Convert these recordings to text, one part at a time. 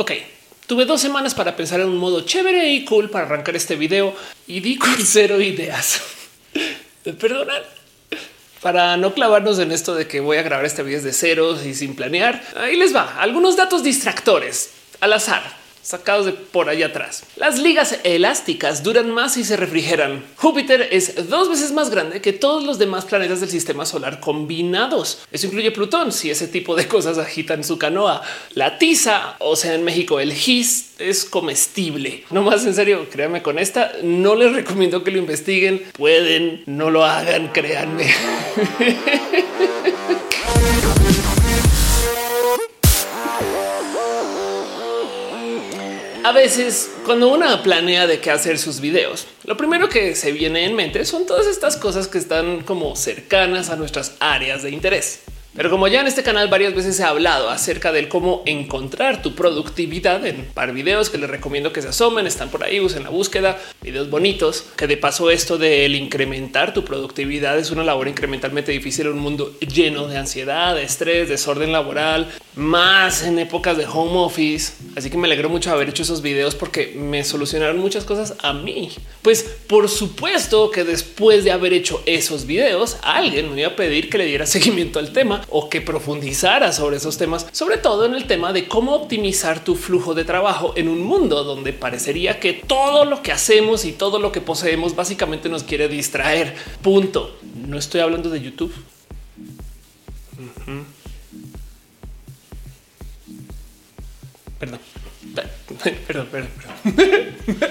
Ok, tuve dos semanas para pensar en un modo chévere y cool para arrancar este video y di con cero ideas. Perdonar para no clavarnos en esto de que voy a grabar este video de ceros y sin planear. Ahí les va algunos datos distractores al azar sacados de por allá atrás. Las ligas elásticas duran más y se refrigeran. Júpiter es dos veces más grande que todos los demás planetas del sistema solar combinados. Eso incluye Plutón, si ese tipo de cosas agitan su canoa. La tiza, o sea, en México el gis es comestible. No más en serio, créanme con esta, no les recomiendo que lo investiguen. Pueden, no lo hagan, créanme. A veces, cuando una planea de qué hacer sus videos, lo primero que se viene en mente son todas estas cosas que están como cercanas a nuestras áreas de interés. Pero como ya en este canal varias veces he hablado acerca del cómo encontrar tu productividad en par videos que les recomiendo que se asomen, están por ahí, usen la búsqueda, videos bonitos, que de paso esto del incrementar tu productividad es una labor incrementalmente difícil en un mundo lleno de ansiedad, de estrés, desorden laboral, más en épocas de home office. Así que me alegro mucho haber hecho esos videos porque me solucionaron muchas cosas a mí. Pues por supuesto que después de haber hecho esos videos, alguien me iba a pedir que le diera seguimiento al tema o que profundizara sobre esos temas, sobre todo en el tema de cómo optimizar tu flujo de trabajo en un mundo donde parecería que todo lo que hacemos y todo lo que poseemos básicamente nos quiere distraer. Punto. No estoy hablando de YouTube. Perdón. Perdón, perdón, perdón.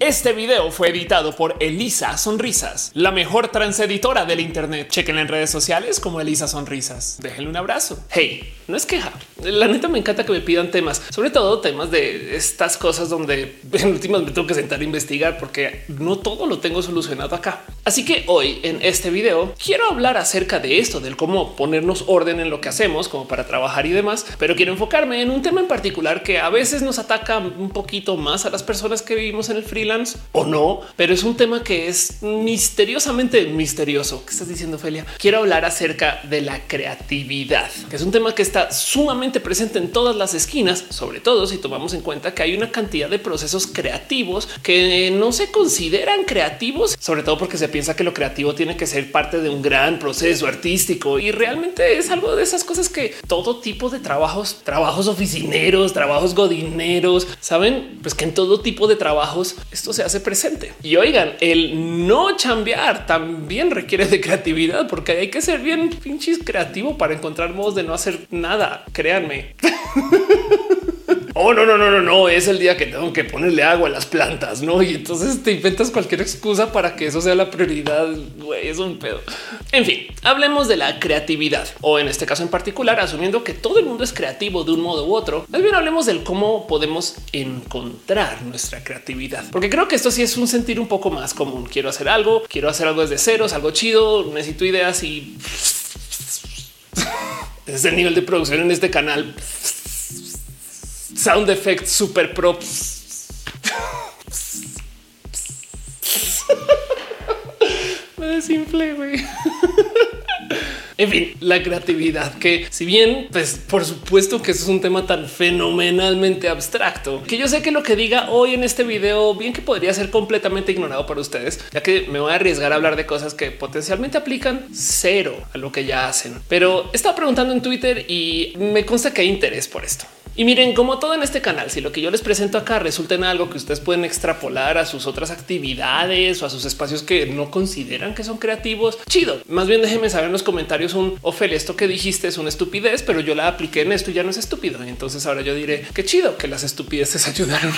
Este video fue editado por Elisa Sonrisas, la mejor transeditora del Internet. Chequen en redes sociales como Elisa Sonrisas. Déjenle un abrazo. Hey, no es queja. La neta me encanta que me pidan temas, sobre todo temas de estas cosas donde en últimas me tengo que sentar a investigar porque no todo lo tengo solucionado acá. Así que hoy en este video quiero hablar acerca de esto, del cómo ponernos orden en lo que hacemos como para trabajar y demás, pero quiero enfocarme en un tema en particular que a veces nos ataca un poquito más a las personas que vivimos en el freelance o no, pero es un tema que es misteriosamente misterioso. ¿Qué estás diciendo, Felia? Quiero hablar acerca de la creatividad, que es un tema que está sumamente presente en todas las esquinas, sobre todo si tomamos en cuenta que hay una cantidad de procesos creativos que no se consideran creativos, sobre todo porque se piensa que lo creativo tiene que ser parte de un gran proceso artístico y realmente es algo de esas cosas que todo tipo de trabajos, trabajos oficineros, trabajos godineros, saben, pues que en todo tipo de trabajos esto se hace presente. Y oigan, el no chambear también requiere de creatividad porque hay que ser bien pinches creativo para encontrar modos de no hacer. Créanme. Oh, no, no, no, no, no, es el día que tengo que ponerle agua a las plantas, ¿no? Y entonces te inventas cualquier excusa para que eso sea la prioridad, es un pedo. En fin, hablemos de la creatividad, o en este caso en particular, asumiendo que todo el mundo es creativo de un modo u otro, más bien hablemos del cómo podemos encontrar nuestra creatividad. Porque creo que esto sí es un sentir un poco más común. Quiero hacer algo, quiero hacer algo desde ceros, algo chido, necesito ideas y... es el nivel de producción en este canal sound effect super props. Me desinflé, güey. En fin, la creatividad, que si bien, pues por supuesto que eso es un tema tan fenomenalmente abstracto, que yo sé que lo que diga hoy en este video, bien que podría ser completamente ignorado por ustedes, ya que me voy a arriesgar a hablar de cosas que potencialmente aplican cero a lo que ya hacen. Pero estaba preguntando en Twitter y me consta que hay interés por esto. Y miren, como todo en este canal, si lo que yo les presento acá resulta en algo que ustedes pueden extrapolar a sus otras actividades o a sus espacios que no consideran que son creativos, chido. Más bien déjenme saber en los comentarios un Ophelia, esto que dijiste es una estupidez, pero yo la apliqué en esto y ya no es estúpido. Y entonces ahora yo diré que chido que las estupideces ayudaron.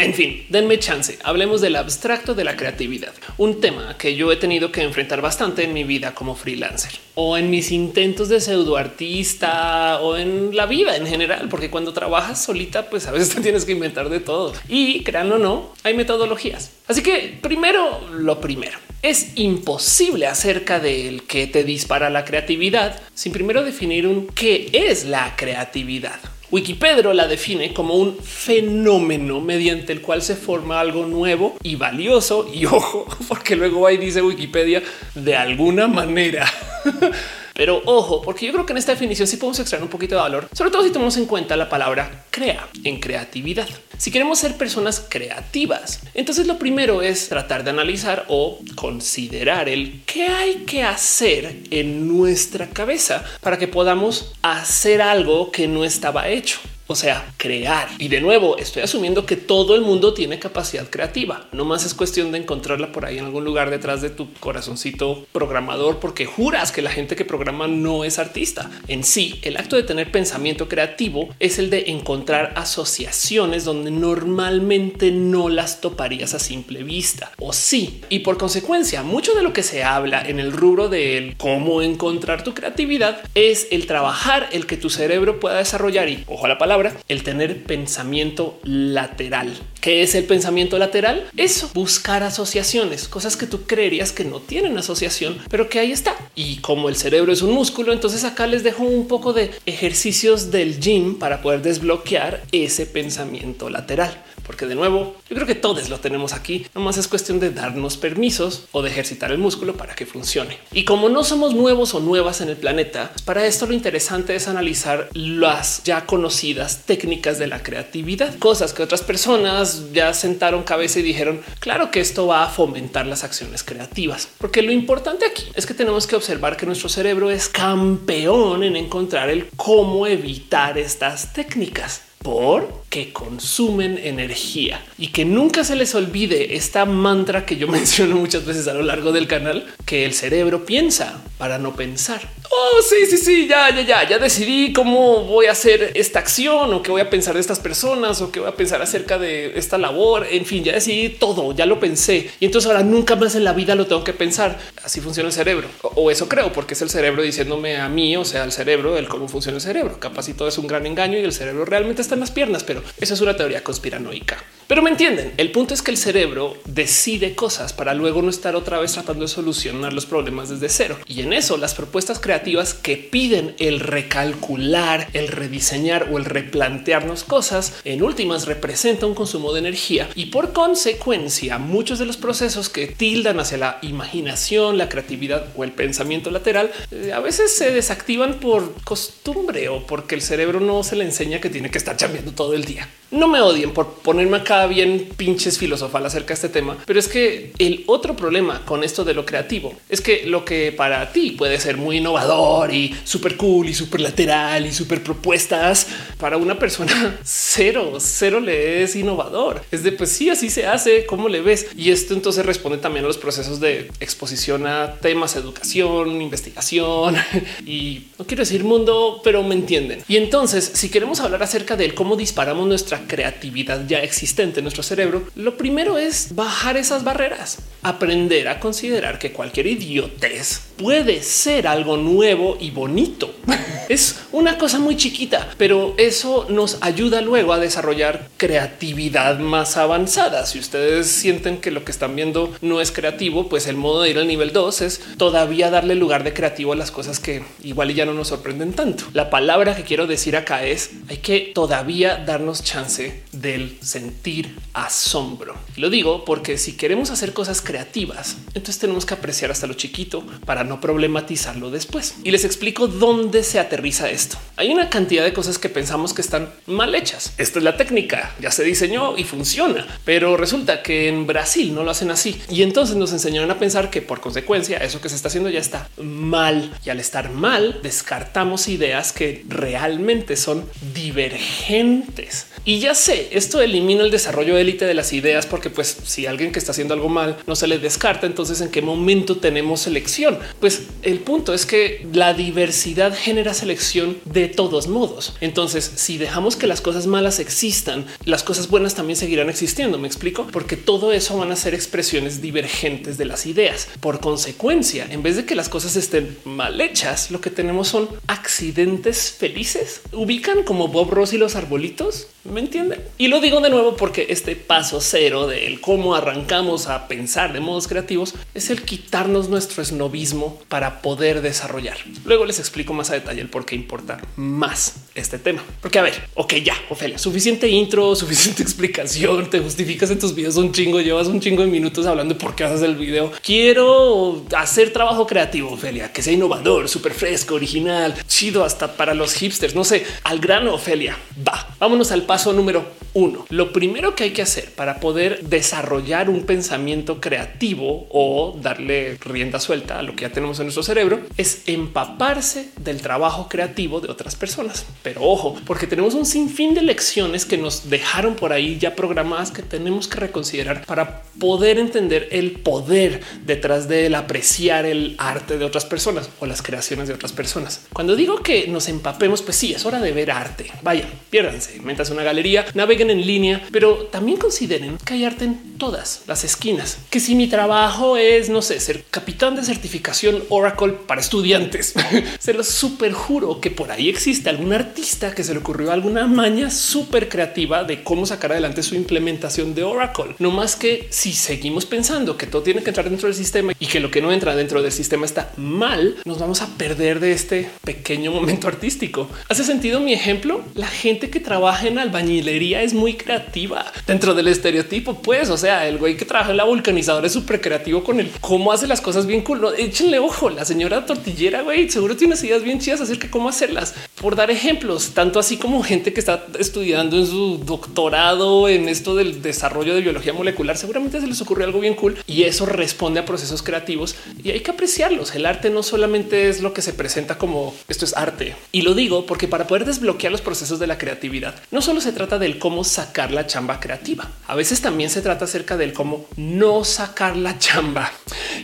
En fin, denme chance. Hablemos del abstracto de la creatividad, un tema que yo he tenido que enfrentar bastante en mi vida como freelancer o en mis intentos de pseudo artista o en la vida en general, porque cuando trabajas solita, pues a veces te tienes que inventar de todo y crean o no, hay metodologías. Así que primero lo primero es imposible acerca del que te dispara la creatividad sin primero definir un qué es la creatividad. Wikipedia la define como un fenómeno mediante el cual se forma algo nuevo y valioso. Y ojo, porque luego ahí dice Wikipedia de alguna manera Pero ojo, porque yo creo que en esta definición sí podemos extraer un poquito de valor, sobre todo si tomamos en cuenta la palabra crea en creatividad. Si queremos ser personas creativas, entonces lo primero es tratar de analizar o considerar el qué hay que hacer en nuestra cabeza para que podamos hacer algo que no estaba hecho o sea, crear. Y de nuevo, estoy asumiendo que todo el mundo tiene capacidad creativa. No más es cuestión de encontrarla por ahí en algún lugar detrás de tu corazoncito programador, porque juras que la gente que programa no es artista. En sí, el acto de tener pensamiento creativo es el de encontrar asociaciones donde normalmente no las toparías a simple vista. O sí. Y por consecuencia, mucho de lo que se habla en el rubro de cómo encontrar tu creatividad es el trabajar, el que tu cerebro pueda desarrollar y ojo a la palabra el tener pensamiento lateral. ¿Qué es el pensamiento lateral? Eso, buscar asociaciones, cosas que tú creerías que no tienen asociación, pero que ahí está. Y como el cerebro es un músculo, entonces acá les dejo un poco de ejercicios del gym para poder desbloquear ese pensamiento lateral porque de nuevo yo creo que todos lo tenemos aquí. Nomás es cuestión de darnos permisos o de ejercitar el músculo para que funcione. Y como no somos nuevos o nuevas en el planeta, para esto lo interesante es analizar las ya conocidas técnicas de la creatividad, cosas que otras personas ya sentaron cabeza y dijeron, claro que esto va a fomentar las acciones creativas, porque lo importante aquí es que tenemos que observar que nuestro cerebro es campeón en encontrar el cómo evitar estas técnicas porque consumen energía y que nunca se les olvide esta mantra que yo menciono muchas veces a lo largo del canal, que el cerebro piensa para no pensar. Oh, sí, sí, sí, ya, ya, ya, ya decidí cómo voy a hacer esta acción o qué voy a pensar de estas personas o qué voy a pensar acerca de esta labor. En fin, ya decidí todo, ya lo pensé y entonces ahora nunca más en la vida lo tengo que pensar. Así funciona el cerebro o, eso creo, porque es el cerebro diciéndome a mí, o sea, el cerebro, el cómo funciona el cerebro. Capaz y todo es un gran engaño y el cerebro realmente está en las piernas, pero eso es una teoría conspiranoica. Pero me entienden. El punto es que el cerebro decide cosas para luego no estar otra vez tratando de solucionar los problemas desde cero. Y en eso las propuestas creativas que piden el recalcular, el rediseñar o el replantearnos cosas, en últimas representa un consumo de energía y por consecuencia muchos de los procesos que tildan hacia la imaginación, la creatividad o el pensamiento lateral eh, a veces se desactivan por costumbre o porque el cerebro no se le enseña que tiene que estar cambiando todo el día. No me odien por ponerme acá bien pinches filosofal acerca de este tema, pero es que el otro problema con esto de lo creativo es que lo que para ti puede ser muy innovador y súper cool y súper lateral y súper propuestas para una persona cero, cero le es innovador. Es de pues sí, así se hace, cómo le ves. Y esto entonces responde también a los procesos de exposición a temas, educación, investigación y no quiero decir mundo, pero me entienden. Y entonces, si queremos hablar acerca de cómo disparamos nuestra creatividad ya existente en nuestro cerebro, lo primero es bajar esas barreras, aprender a considerar que cualquier idiotez puede ser algo nuevo y bonito. es una cosa muy chiquita, pero eso nos ayuda luego a desarrollar creatividad más avanzada. Si ustedes sienten que lo que están viendo no es creativo, pues el modo de ir al nivel 2 es todavía darle lugar de creativo a las cosas que igual ya no nos sorprenden tanto. La palabra que quiero decir acá es hay que todavía darnos chance del sentir asombro. lo digo porque si queremos hacer cosas creativas, entonces tenemos que apreciar hasta lo chiquito para no problematizarlo después. Y les explico dónde se aterriza esto. Hay una cantidad de cosas que pensamos que están mal hechas. Esta es la técnica, ya se diseñó y funciona, pero resulta que en Brasil no lo hacen así. Y entonces nos enseñaron a pensar que por consecuencia eso que se está haciendo ya está mal. Y al estar mal, descartamos ideas que realmente son divergentes. Y ya sé, esto elimina el desarrollo élite de las ideas, porque pues si alguien que está haciendo algo mal no se le descarta, entonces en qué momento tenemos selección? Pues el punto es que la diversidad genera selección de todos modos. Entonces, si dejamos que las cosas malas existan, las cosas buenas también seguirán existiendo. Me explico, porque todo eso van a ser expresiones divergentes de las ideas. Por consecuencia, en vez de que las cosas estén mal hechas, lo que tenemos son accidentes felices. Ubican como Bob Ross y los arbolitos. ¿Me entienden? Y lo digo de nuevo porque este paso cero del cómo arrancamos a pensar de modos creativos es el quitarnos nuestro esnovismo para poder desarrollar. Luego les explico más a detalle el por qué importa más este tema. Porque a ver, ok, ya, Ofelia, suficiente intro, suficiente explicación, te justificas en tus videos un chingo, llevas un chingo de minutos hablando de por qué haces el video. Quiero hacer trabajo creativo, Ofelia, que sea innovador, súper fresco, original, chido hasta para los hipsters, no sé, al grano, Ofelia. Va, vámonos al paso número uno. Lo primero que hay que hacer para poder desarrollar un pensamiento creativo o darle rienda suelta a lo que ya tenemos en nuestro cerebro es empaparse del trabajo creativo de otras personas. Pero ojo, porque tenemos un sinfín de lecciones que nos dejaron por ahí ya programadas que tenemos que reconsiderar para poder entender el poder detrás del apreciar el arte de otras personas o las creaciones de otras personas. Cuando digo que nos empapemos, pues sí, es hora de ver arte. Vaya, piérdanse, metas una galería, naveguen en línea, pero también consideren que hay arte en todas las esquinas. Que si mi trabajo es, no sé, ser capitán de certificación Oracle para estudiantes, se los super juro que por ahí existe algún artista que se le ocurrió alguna maña súper creativa de cómo sacar adelante su implementación de Oracle. No más que si seguimos pensando que todo tiene que entrar dentro del sistema y que lo que no entra dentro del sistema está mal, nos vamos a perder de este pequeño momento artístico. ¿Hace sentido mi ejemplo? La gente que trabaja en albañilería es muy creativa dentro del estereotipo. Pues, o sea, el güey que trabaja en la vulcanizadora es súper creativo con el cómo hace las cosas bien cool. échenle ojo. La señora tortillera, güey, seguro tiene ideas bien chidas acerca de cómo hacerlas. Por dar ejemplos, tanto así como gente que está estudiando en su doctorado en esto del desarrollo de biología molecular, seguramente se les ocurrió algo bien cool y eso responde a procesos creativos y hay que apreciarlos. El arte no solamente es lo que se presenta como esto es arte. Y lo digo porque para poder desbloquear los procesos de la creatividad, no solo se trata del cómo sacar la chamba creativa, a veces también se trata acerca del cómo no sacar la chamba.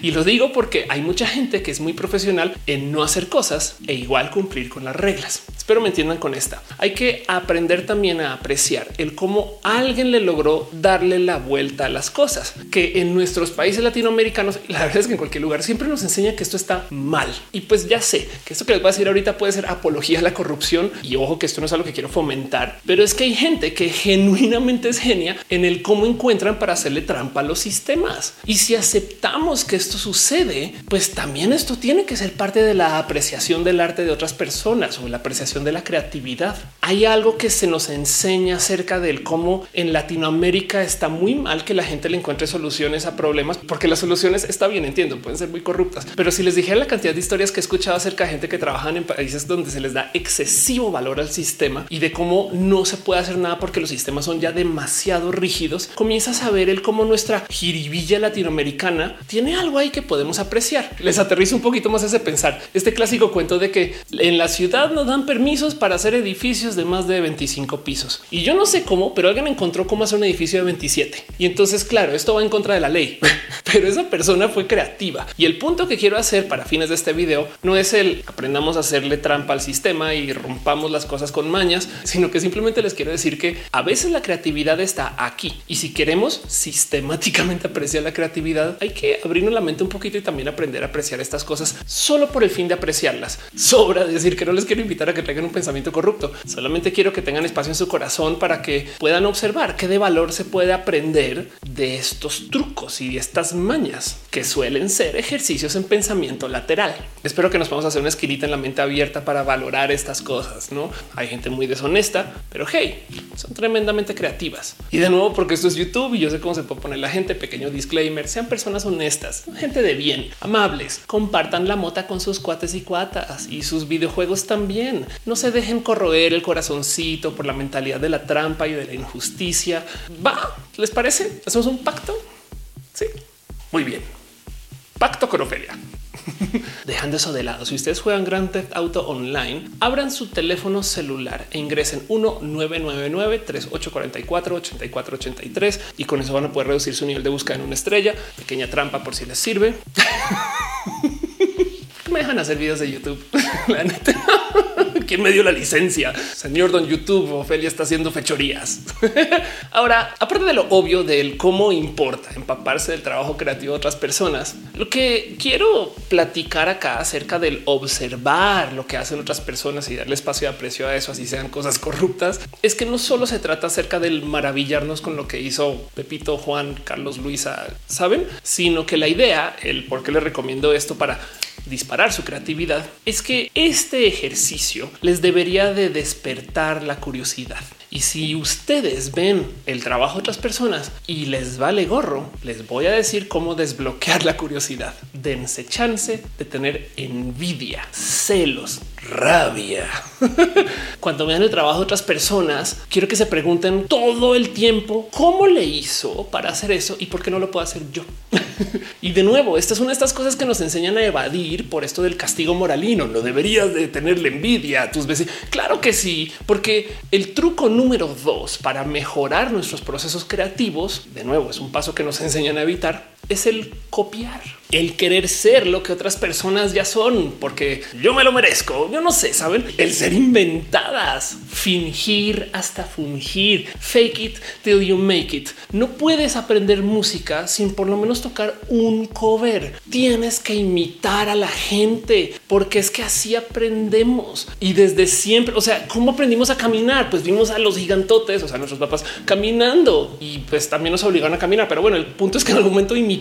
Y lo digo porque hay mucha gente que es muy profesional en no hacer cosas e igual cumplir con las reglas. Espero me entiendan con esta. Hay que aprender también a apreciar el cómo alguien le logró darle la vuelta a las cosas, que en nuestros países latinoamericanos, la verdad es que en cualquier lugar siempre nos enseña que esto está mal. Y pues ya sé que esto que les voy a decir ahorita puede ser apología a la corrupción y ojo que esto no es algo que quiero fomentar, pero es que hay gente que genuinamente es genia en el cómo encuentran para hacerle trampa a los sistemas. Y si aceptamos que esto sucede, pues también esto tiene que ser parte de la apreciación del arte de otras personas o la apreciación de la creatividad. Hay algo que se nos enseña acerca del cómo en Latinoamérica está muy mal que la gente le encuentre soluciones a problemas, porque las soluciones está bien, entiendo, pueden ser muy corruptas, pero si les dijera la cantidad de historias que he escuchado acerca de gente que trabajan en países donde se les da excesivo valor al sistema y de cómo no se puede hacer nada porque los sistemas son ya demasiado rígidos, comienzas a ver el cómo nuestra jiribilla latinoamericana tiene algo ahí que podemos apreciar. Les aterrizo un poquito más ese pensar. Este clásico cuento de que en la ciudad no dan permisos para hacer edificios de más de 25 pisos. Y yo no sé cómo, pero alguien encontró cómo hacer un edificio de 27. Y entonces, claro, esto va en contra de la ley, pero esa persona fue creativa. Y el punto que quiero hacer para fines de este video no es el aprendamos a hacerle trampa al sistema y rompamos las cosas con mañas, sino que simplemente les quiero decir que a veces la creatividad está aquí. Y si queremos sistemáticamente apreciar la creatividad, hay que abrirnos la mente un poquito y también aprender a apreciar estas cosas solo por el fin de apreciarlas. Sobra decir que no les quiero invitar a que traigan un pensamiento corrupto. Solamente quiero que tengan espacio en su corazón para que puedan observar qué de valor se puede aprender de estos trucos y de estas mañas que suelen ser ejercicios en pensamiento lateral. Espero que nos podamos hacer una esquinita en la mente abierta para valorar estas cosas. No hay gente muy deshonesta, pero hey, son tremendamente creativas. Y de nuevo, porque esto es YouTube y yo sé cómo se puede poner la gente. Pequeño disclaimer: sean personas honestas, gente de bien, amables, compartan la mota con sus cuates y cuatas y sus videojuegos también. No se dejen corroer el corazoncito por la mentalidad de la trampa y de la injusticia. Va, ¿les parece? ¿Hacemos un pacto? Sí, muy bien. Pacto con Ofelia. Dejando eso de lado, si ustedes juegan Grand Theft Auto Online, abran su teléfono celular e ingresen 1999 3844 8483 y con eso van a poder reducir su nivel de búsqueda en una estrella. Pequeña trampa por si les sirve. me dejan hacer videos de YouTube. La neta. ¿Quién me dio la licencia? Señor Don YouTube, Ofelia está haciendo fechorías. Ahora, aparte de lo obvio del cómo importa empaparse del trabajo creativo de otras personas, lo que quiero platicar acá acerca del observar lo que hacen otras personas y darle espacio de aprecio a eso, así sean cosas corruptas, es que no solo se trata acerca del maravillarnos con lo que hizo Pepito, Juan, Carlos, Luisa, saben, sino que la idea, el por qué les recomiendo esto para disparar su creatividad, es que este ejercicio les debería de despertar la curiosidad. Y si ustedes ven el trabajo de otras personas y les vale gorro, les voy a decir cómo desbloquear la curiosidad. Dense chance de tener envidia, celos, rabia. Cuando vean el trabajo de otras personas, quiero que se pregunten todo el tiempo cómo le hizo para hacer eso y por qué no lo puedo hacer yo. y de nuevo, esta es una de estas cosas que nos enseñan a evadir por esto del castigo moralino. No deberías de tenerle envidia a tus vecinos. Claro que sí, porque el truco número dos para mejorar nuestros procesos creativos, de nuevo, es un paso que nos enseñan a evitar, es el copiar el querer ser lo que otras personas ya son, porque yo me lo merezco. Yo no sé, saben el ser inventadas, fingir hasta fungir, fake it till you make it. No puedes aprender música sin por lo menos tocar un cover. Tienes que imitar a la gente porque es que así aprendemos y desde siempre. O sea, cómo aprendimos a caminar? Pues vimos a los gigantotes, o sea, nuestros papás caminando y pues también nos obligaron a caminar. Pero bueno, el punto es que en algún momento imitamos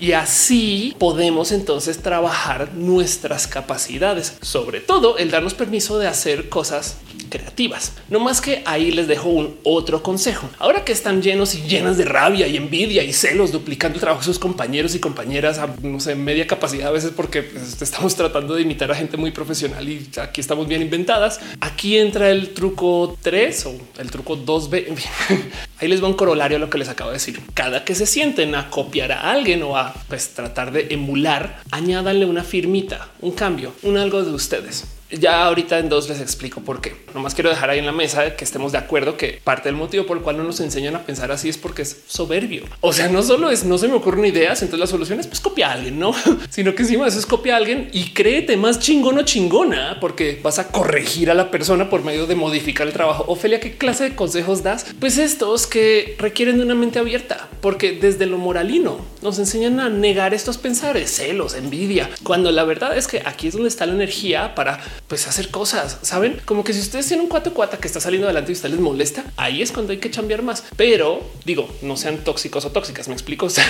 y así podemos entonces trabajar nuestras capacidades, sobre todo el darnos permiso de hacer cosas creativas. No más que ahí les dejo un otro consejo. Ahora que están llenos y llenas de rabia y envidia y celos, duplicando el trabajo de sus compañeros y compañeras a no sé, media capacidad a veces porque pues, estamos tratando de imitar a gente muy profesional y aquí estamos bien inventadas. Aquí entra el truco 3 o el truco 2B. Ahí les va un corolario a lo que les acabo de decir. Cada que se sienten a copiar a alguien o a pues, tratar de emular, añádanle una firmita, un cambio, un algo de ustedes. Ya ahorita en dos les explico por qué. Nomás quiero dejar ahí en la mesa que estemos de acuerdo que parte del motivo por el cual no nos enseñan a pensar así es porque es soberbio. O sea, no solo es no se me ocurren ideas, entonces la solución es pues copia a alguien, no, sino que encima eso es copia a alguien y créete más chingón o chingona porque vas a corregir a la persona por medio de modificar el trabajo. Ofelia, ¿qué clase de consejos das? Pues estos que requieren de una mente abierta, porque desde lo moralino nos enseñan a negar estos pensares, celos, envidia, cuando la verdad es que aquí es donde está la energía para pues hacer cosas, saben? Como que si ustedes tienen un cuatro cuata que está saliendo adelante y usted les molesta, ahí es cuando hay que cambiar más. Pero digo, no sean tóxicos o tóxicas, me explico. sean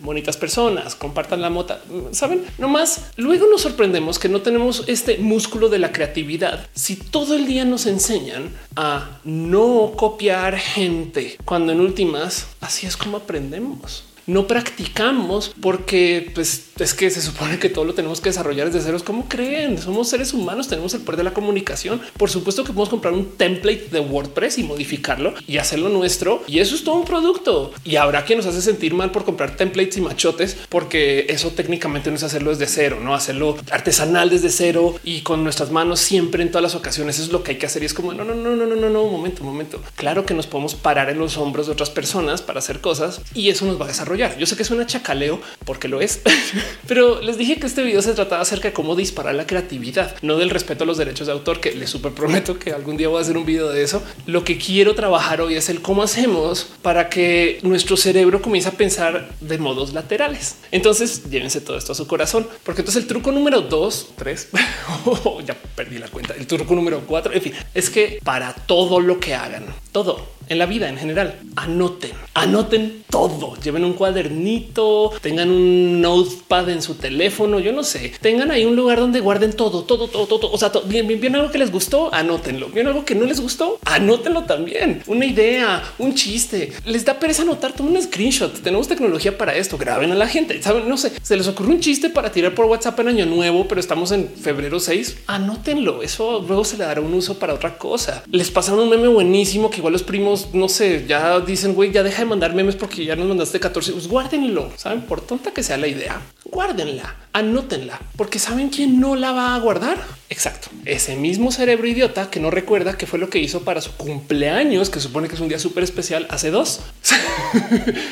bonitas personas, compartan la mota, saben? No más. Luego nos sorprendemos que no tenemos este músculo de la creatividad. Si todo el día nos enseñan a no copiar gente, cuando en últimas así es como aprendemos no practicamos porque pues, es que se supone que todo lo tenemos que desarrollar desde ceros. ¿Cómo creen? Somos seres humanos, tenemos el poder de la comunicación. Por supuesto que podemos comprar un template de WordPress y modificarlo y hacerlo nuestro. Y eso es todo un producto. Y habrá quien nos hace sentir mal por comprar templates y machotes, porque eso técnicamente no es hacerlo desde cero, no hacerlo artesanal desde cero y con nuestras manos siempre en todas las ocasiones. Eso es lo que hay que hacer. Y es como no, no, no, no, no, no, no, momento, un momento. Claro que nos podemos parar en los hombros de otras personas para hacer cosas y eso nos va a desarrollar yo sé que suena chacaleo porque lo es, pero les dije que este video se trataba acerca de cómo disparar la creatividad, no del respeto a los derechos de autor, que les super prometo que algún día voy a hacer un video de eso. Lo que quiero trabajar hoy es el cómo hacemos para que nuestro cerebro comience a pensar de modos laterales. Entonces llévense todo esto a su corazón, porque entonces el truco número dos, tres, ya perdí la cuenta. El truco número cuatro, en fin, es que para todo lo que hagan, todo en la vida en general. Anoten, anoten todo. Lleven un cuadernito, tengan un notepad en su teléfono. Yo no sé, tengan ahí un lugar donde guarden todo, todo, todo, todo. O sea, bien, bien, bien, algo que les gustó, anótenlo. Bien, algo que no les gustó, anótenlo también. Una idea, un chiste. Les da pereza anotar, tomen un screenshot. Tenemos tecnología para esto. Graben a la gente. Saben, no sé, se les ocurre un chiste para tirar por WhatsApp en año nuevo, pero estamos en febrero 6. Anótenlo. Eso luego se le dará un uso para otra cosa. Les pasaron un meme buenísimo que igual los primos no sé, ya dicen, güey, ya deja de mandar memes porque ya nos mandaste 14. Pues guárdenlo. Saben, por tonta que sea la idea, guárdenla, anótenla, porque saben quién no la va a guardar. Exacto. Ese mismo cerebro idiota que no recuerda qué fue lo que hizo para su cumpleaños, que supone que es un día súper especial hace dos.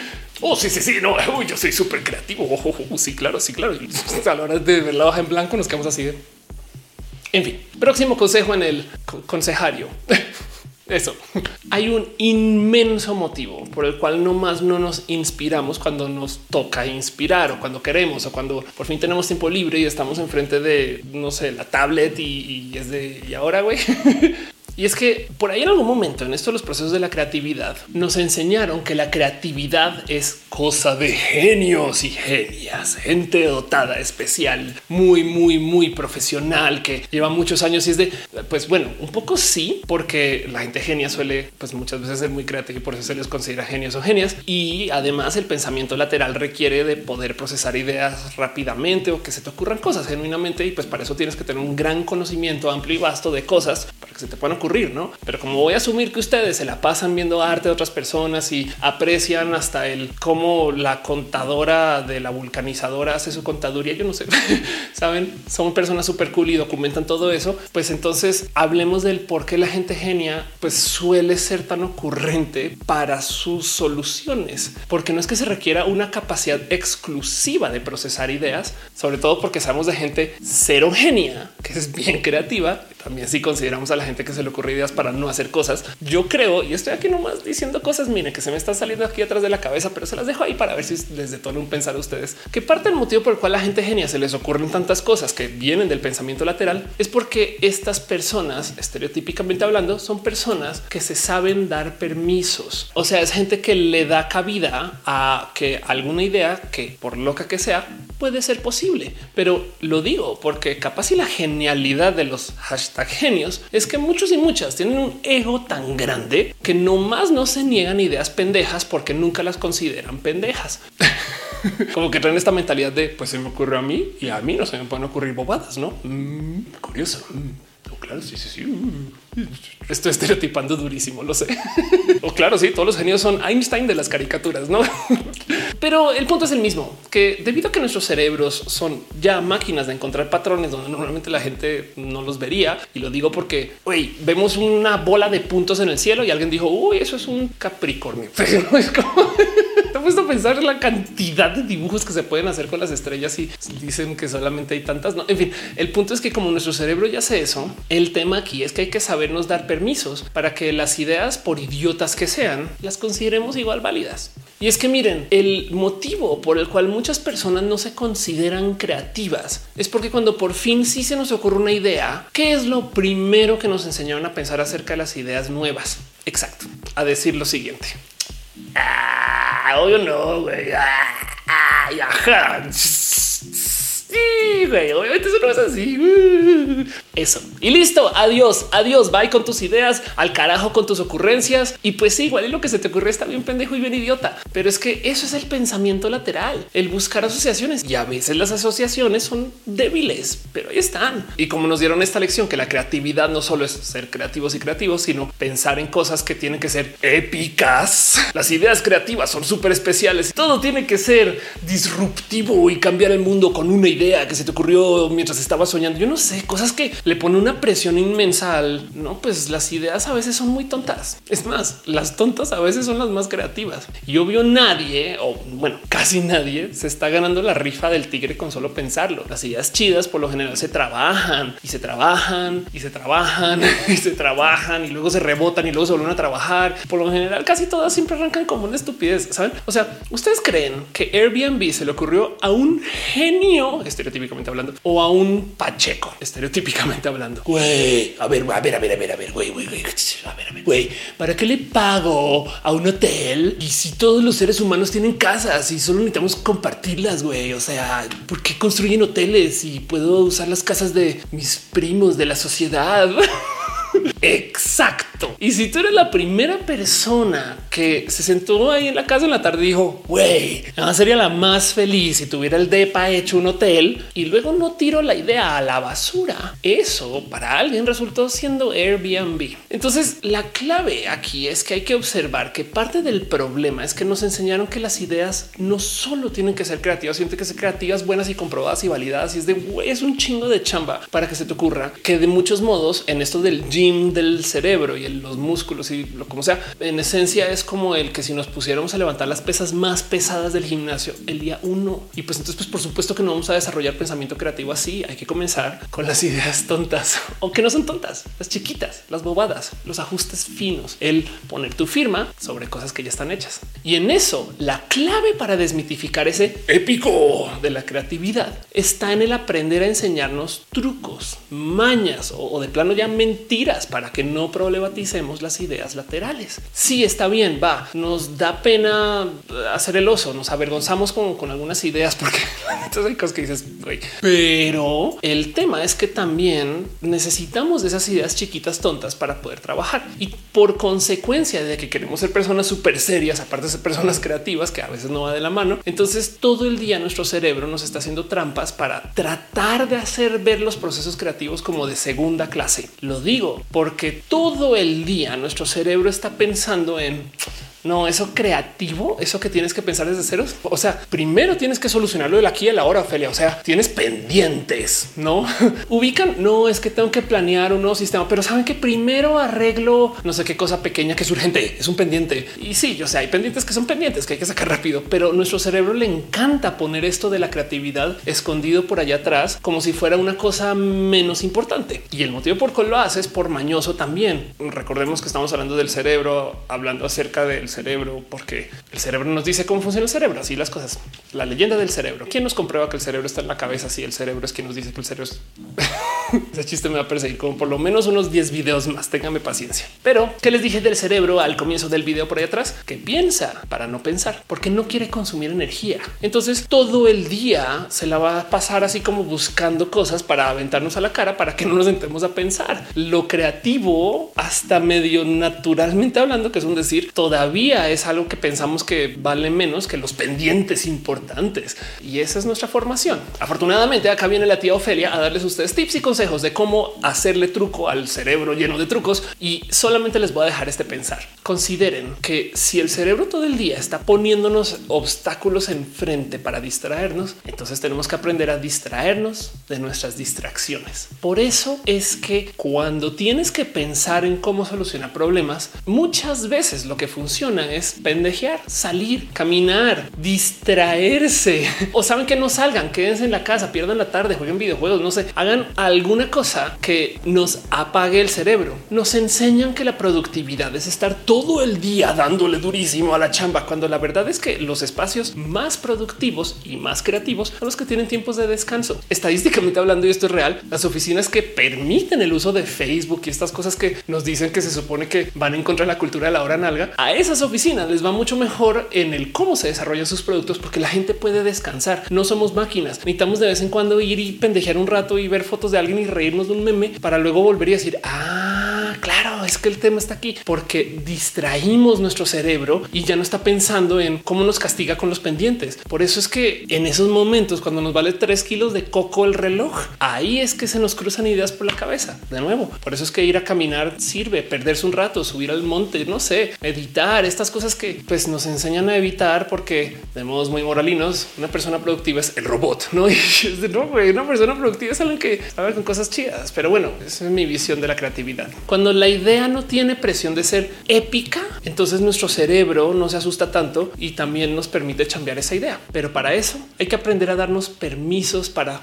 Oh, sí, sí, sí, no, yo soy súper creativo. Oh, oh, oh, sí, claro, sí, claro. A la hora de ver la hoja en blanco nos quedamos así de En fin, próximo consejo en el consejario. Eso. Hay un inmenso motivo por el cual no más no nos inspiramos cuando nos toca inspirar o cuando queremos o cuando por fin tenemos tiempo libre y estamos enfrente de, no sé, la tablet y, y es de, y ahora, güey. Y es que por ahí en algún momento en esto los procesos de la creatividad nos enseñaron que la creatividad es cosa de genios y genias, gente dotada, especial, muy, muy, muy profesional que lleva muchos años y es de, pues bueno, un poco sí, porque la gente genia suele pues muchas veces ser muy creativa y por eso se les considera genios o genias. Y además el pensamiento lateral requiere de poder procesar ideas rápidamente o que se te ocurran cosas genuinamente y pues para eso tienes que tener un gran conocimiento amplio y vasto de cosas para que se te puedan ocurrir, ¿no? Pero como voy a asumir que ustedes se la pasan viendo arte de otras personas y aprecian hasta el cómo la contadora de la vulcanizadora hace su contaduría, yo no sé, saben, son personas súper cool y documentan todo eso, pues entonces hablemos del por qué la gente genia pues suele ser tan ocurrente para sus soluciones, porque no es que se requiera una capacidad exclusiva de procesar ideas, sobre todo porque sabemos de gente cero genia, que es bien creativa. También si consideramos a la gente que se le ocurre ideas para no hacer cosas, yo creo, y estoy aquí nomás diciendo cosas, miren, que se me están saliendo aquí atrás de la cabeza, pero se las dejo ahí para ver si les detona un pensar a ustedes, que parte del motivo por el cual la gente genia se les ocurren tantas cosas que vienen del pensamiento lateral es porque estas personas, estereotípicamente hablando, son personas que se saben dar permisos. O sea, es gente que le da cabida a que alguna idea que por loca que sea puede ser posible, pero lo digo porque capaz y la genialidad de los hashtag genios es que muchos muchas tienen un ego tan grande que nomás no se niegan ideas pendejas porque nunca las consideran pendejas. Como que traen esta mentalidad de pues se me ocurrió a mí y a mí no se me pueden ocurrir bobadas, no? Mm, curioso. Mm, claro, sí, sí, sí. Estoy estereotipando durísimo, lo sé. o claro, sí, todos los genios son Einstein de las caricaturas, no? Pero el punto es el mismo, que debido a que nuestros cerebros son ya máquinas de encontrar patrones donde normalmente la gente no los vería, y lo digo porque hoy vemos una bola de puntos en el cielo y alguien dijo, uy, eso es un Capricornio. Puesto a pensar la cantidad de dibujos que se pueden hacer con las estrellas y dicen que solamente hay tantas. No, en fin, el punto es que como nuestro cerebro ya hace eso, el tema aquí es que hay que sabernos dar permisos para que las ideas, por idiotas que sean, las consideremos igual válidas. Y es que miren, el motivo por el cual muchas personas no se consideran creativas es porque cuando por fin sí se nos ocurre una idea, ¿qué es lo primero que nos enseñaron a pensar acerca de las ideas nuevas? Exacto, a decir lo siguiente. Ah, obvio no, güey. Ah, ajá. Sí, güey, obviamente eso no es así. Eso. Y listo, adiós, adiós, bye con tus ideas, al carajo con tus ocurrencias. Y pues sí, igual lo que se te ocurre está bien pendejo y bien idiota. Pero es que eso es el pensamiento lateral, el buscar asociaciones. Y a veces las asociaciones son débiles, pero ahí están. Y como nos dieron esta lección, que la creatividad no solo es ser creativos y creativos, sino pensar en cosas que tienen que ser épicas. Las ideas creativas son súper especiales. Todo tiene que ser disruptivo y cambiar el mundo con una idea que se te ocurrió mientras estaba soñando. Yo no sé, cosas que le pone una presión inmensa al no, pues las ideas a veces son muy tontas. Es más, las tontas a veces son las más creativas. Y obvio nadie o bueno, casi nadie se está ganando la rifa del tigre con solo pensarlo. Las ideas chidas por lo general se trabajan y se trabajan y se trabajan y se trabajan y luego se rebotan y luego se vuelven a trabajar. Por lo general casi todas siempre arrancan como una estupidez, ¿saben? O sea, ustedes creen que Airbnb se le ocurrió a un genio estereotípicamente hablando, o a un Pacheco, estereotípicamente hablando. Güey, a ver, a ver, a ver, a ver, a ver, güey, güey, güey, a ver, a ver, güey, ¿para qué le pago a un hotel? Y si todos los seres humanos tienen casas y solo necesitamos compartirlas, güey, o sea, ¿por qué construyen hoteles y puedo usar las casas de mis primos de la sociedad? Exacto. Y si tú eres la primera persona que se sentó ahí en la casa en la tarde y dijo, güey, sería la más feliz si tuviera el DEPA hecho un hotel y luego no tiro la idea a la basura. Eso para alguien resultó siendo Airbnb. Entonces la clave aquí es que hay que observar que parte del problema es que nos enseñaron que las ideas no solo tienen que ser creativas, sino que ser creativas, buenas y comprobadas y validadas. Y es de es un chingo de chamba para que se te ocurra que de muchos modos en esto del gym del cerebro y los músculos y lo como sea. En esencia es como el que si nos pusiéramos a levantar las pesas más pesadas del gimnasio el día uno y pues entonces pues por supuesto que no vamos a desarrollar pensamiento creativo así. Hay que comenzar con las ideas tontas o que no son tontas, las chiquitas, las bobadas, los ajustes finos, el poner tu firma sobre cosas que ya están hechas. Y en eso la clave para desmitificar ese épico de la creatividad está en el aprender a enseñarnos trucos, mañas o, de plano ya mentiras para que no problematicemos las ideas laterales. Sí, está bien, va, nos da pena hacer el oso, nos avergonzamos con, con algunas ideas porque entonces hay cosas que dices, pero el tema es que también necesitamos de esas ideas chiquitas tontas para poder trabajar y por consecuencia de que queremos ser personas súper serias, aparte de ser personas creativas que a veces no va de la mano. Entonces todo el día nuestro cerebro nos está haciendo trampas para tratar de hacer ver los procesos creativos como de segunda clase. Lo digo porque todo el día nuestro cerebro está pensando en no, eso creativo, eso que tienes que pensar desde ceros. O sea, primero tienes que solucionarlo de aquí a la hora, Ophelia. O sea, tienes pendientes, no ubican. No es que tengo que planear un nuevo sistema, pero saben que primero arreglo no sé qué cosa pequeña que es urgente, es un pendiente. Y sí, yo sé, hay pendientes que son pendientes que hay que sacar rápido, pero nuestro cerebro le encanta poner esto de la creatividad escondido por allá atrás como si fuera una cosa menos importante. Y el motivo por cual lo hace es por mañoso también. Recordemos que estamos hablando del cerebro, hablando acerca del cerebro, porque el cerebro nos dice cómo funciona el cerebro, así las cosas. La leyenda del cerebro. ¿Quién nos comprueba que el cerebro está en la cabeza? Si el cerebro es quien nos dice que el cerebro es... Ese chiste me va a perseguir como por lo menos unos 10 videos más. Téngame paciencia. Pero, ¿qué les dije del cerebro al comienzo del video por ahí atrás? Que piensa para no pensar, porque no quiere consumir energía. Entonces, todo el día se la va a pasar así como buscando cosas para aventarnos a la cara para que no nos sentemos a pensar. Lo creativo, hasta medio naturalmente hablando, que es un decir, todavía es algo que pensamos que vale menos que los pendientes importantes. Y esa es nuestra formación. Afortunadamente, acá viene la tía Ofelia a darles ustedes tips y consejos de cómo hacerle truco al cerebro lleno de trucos. Y solamente les voy a dejar este pensar. Consideren que si el cerebro todo el día está poniéndonos obstáculos enfrente para distraernos, entonces tenemos que aprender a distraernos de nuestras distracciones. Por eso es que cuando tienes que pensar en cómo solucionar problemas, muchas veces lo que funciona es pendejear, salir, caminar, distraerse o saben que no salgan, quédense en la casa, pierdan la tarde, jueguen videojuegos, no sé, hagan alguna cosa que nos apague el cerebro. Nos enseñan que la productividad es estar todo el día dándole durísimo a la chamba, cuando la verdad es que los espacios más productivos y más creativos son los que tienen tiempos de descanso. Estadísticamente hablando, y esto es real, las oficinas que permiten el uso de Facebook y estas cosas que nos dicen que se supone que van en contra de la cultura de la hora nalga, a esas oficinas les va mucho mejor en el cómo se desarrollan sus productos porque la gente puede descansar. No somos máquinas. Necesitamos de vez en cuando ir y pendejear un rato y ver fotos de alguien y reírnos de un meme para luego volver y decir, ah, claro, es que el tema está aquí porque distraímos nuestro cerebro y ya no está pensando en cómo nos castiga con los pendientes. Por eso es que en esos momentos, cuando nos vale tres kilos de coco el reloj, ahí es que se nos cruzan ideas por la cabeza. De nuevo, por eso es que ir a caminar sirve, perderse un rato, subir al monte, no sé, meditar, estas cosas que pues, nos enseñan a evitar porque de modos muy moralinos, una persona productiva es el robot, no? Y es de no, una persona productiva es alguien que ver con cosas chidas, pero bueno, esa es mi visión de la creatividad. Cuando la idea no tiene presión de ser épica, entonces nuestro cerebro no se asusta tanto y también nos permite cambiar esa idea. Pero para eso hay que aprender a darnos permisos para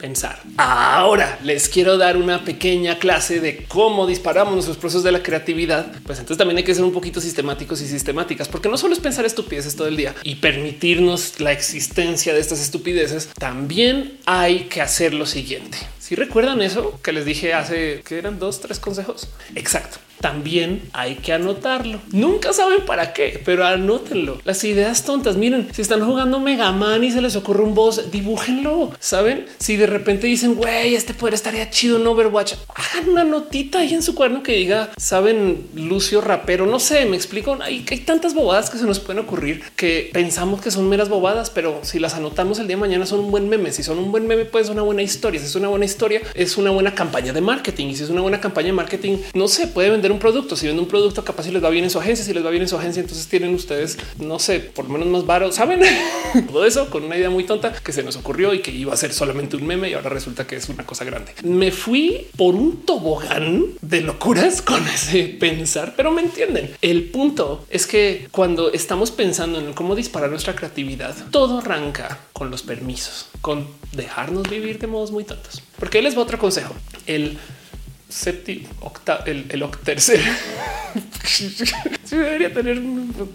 pensar. Ahora les quiero dar una pequeña clase de cómo disparamos nuestros procesos de la creatividad. Pues entonces también hay que ser un poquito sistemáticos y sistemáticas, porque no solo es pensar estupideces todo el día y permitirnos la existencia de estas estupideces, también hay que hacer lo siguiente. Si recuerdan eso que les dije hace que eran dos, tres consejos. Exacto también hay que anotarlo. Nunca saben para qué, pero anótenlo. Las ideas tontas. Miren, si están jugando Mega Man y se les ocurre un boss, dibújenlo. Saben, si de repente dicen, güey, este poder estaría chido en Overwatch, hagan una notita ahí en su cuaderno que diga, saben, Lucio rapero. No sé, me explico. Hay, hay tantas bobadas que se nos pueden ocurrir que pensamos que son meras bobadas, pero si las anotamos el día de mañana son un buen meme. Si son un buen meme, pues es una buena historia. Si es una buena historia, es una buena campaña de marketing. Y si es una buena campaña de marketing, no se puede vender un producto. Si venden un producto, capaz si les va bien en su agencia, si les va bien en su agencia, entonces tienen ustedes, no sé, por lo menos más barato, saben todo eso con una idea muy tonta que se nos ocurrió y que iba a ser solamente un meme y ahora resulta que es una cosa grande. Me fui por un tobogán de locuras con ese pensar, pero me entienden. El punto es que cuando estamos pensando en cómo disparar nuestra creatividad, todo arranca con los permisos, con dejarnos vivir de modos muy tontos. Porque les va otro consejo. El séptimo, octavo, el, el tercer. Debería tener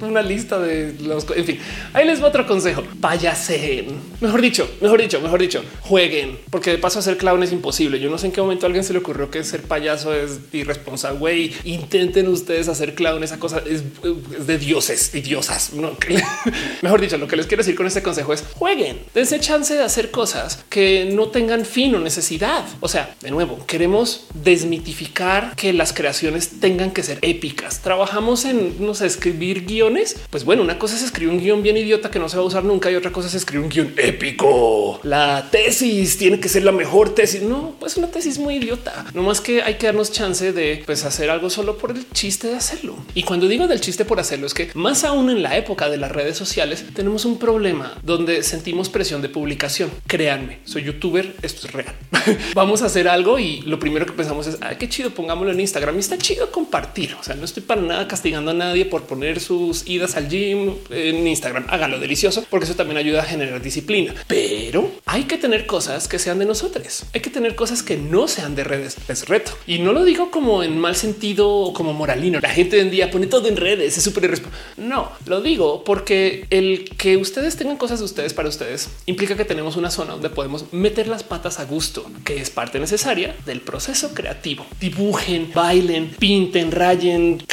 una lista de los. En fin, ahí les va otro consejo. Payaseen. Mejor dicho, mejor dicho, mejor dicho, jueguen, porque de paso hacer clown es imposible. Yo no sé en qué momento a alguien se le ocurrió que ser payaso es irresponsable. Güey, intenten ustedes hacer clown. Esa cosa es, de dioses y diosas. No, mejor dicho, lo que les quiero decir con este consejo es jueguen, dense chance de hacer cosas que no tengan fin o necesidad. O sea, de nuevo, queremos desmitificar que las creaciones tengan que ser épicas. Trabajamos en no sé, escribir guiones, pues bueno, una cosa es escribir un guion bien idiota que no se va a usar nunca y otra cosa es escribir un guion épico. La tesis tiene que ser la mejor tesis. No, pues una tesis muy idiota. No más que hay que darnos chance de pues, hacer algo solo por el chiste de hacerlo. Y cuando digo del chiste por hacerlo es que más aún en la época de las redes sociales tenemos un problema donde sentimos presión de publicación. Créanme, soy youtuber, esto es real. Vamos a hacer algo y lo primero que pensamos es, ay, qué chido, pongámoslo en Instagram. Y está chido compartir. O sea, no estoy para nada castigando a nadie por poner sus idas al gym en Instagram. Háganlo delicioso porque eso también ayuda a generar disciplina. Pero hay que tener cosas que sean de nosotros. Hay que tener cosas que no sean de redes. Es reto. Y no lo digo como en mal sentido o como moralino. La gente hoy en día pone todo en redes. Es súper No, lo digo porque el que ustedes tengan cosas de ustedes para ustedes implica que tenemos una zona donde podemos meter las patas a gusto, que es parte necesaria del proceso creativo. Dibujen, bailen, pinten, rayen,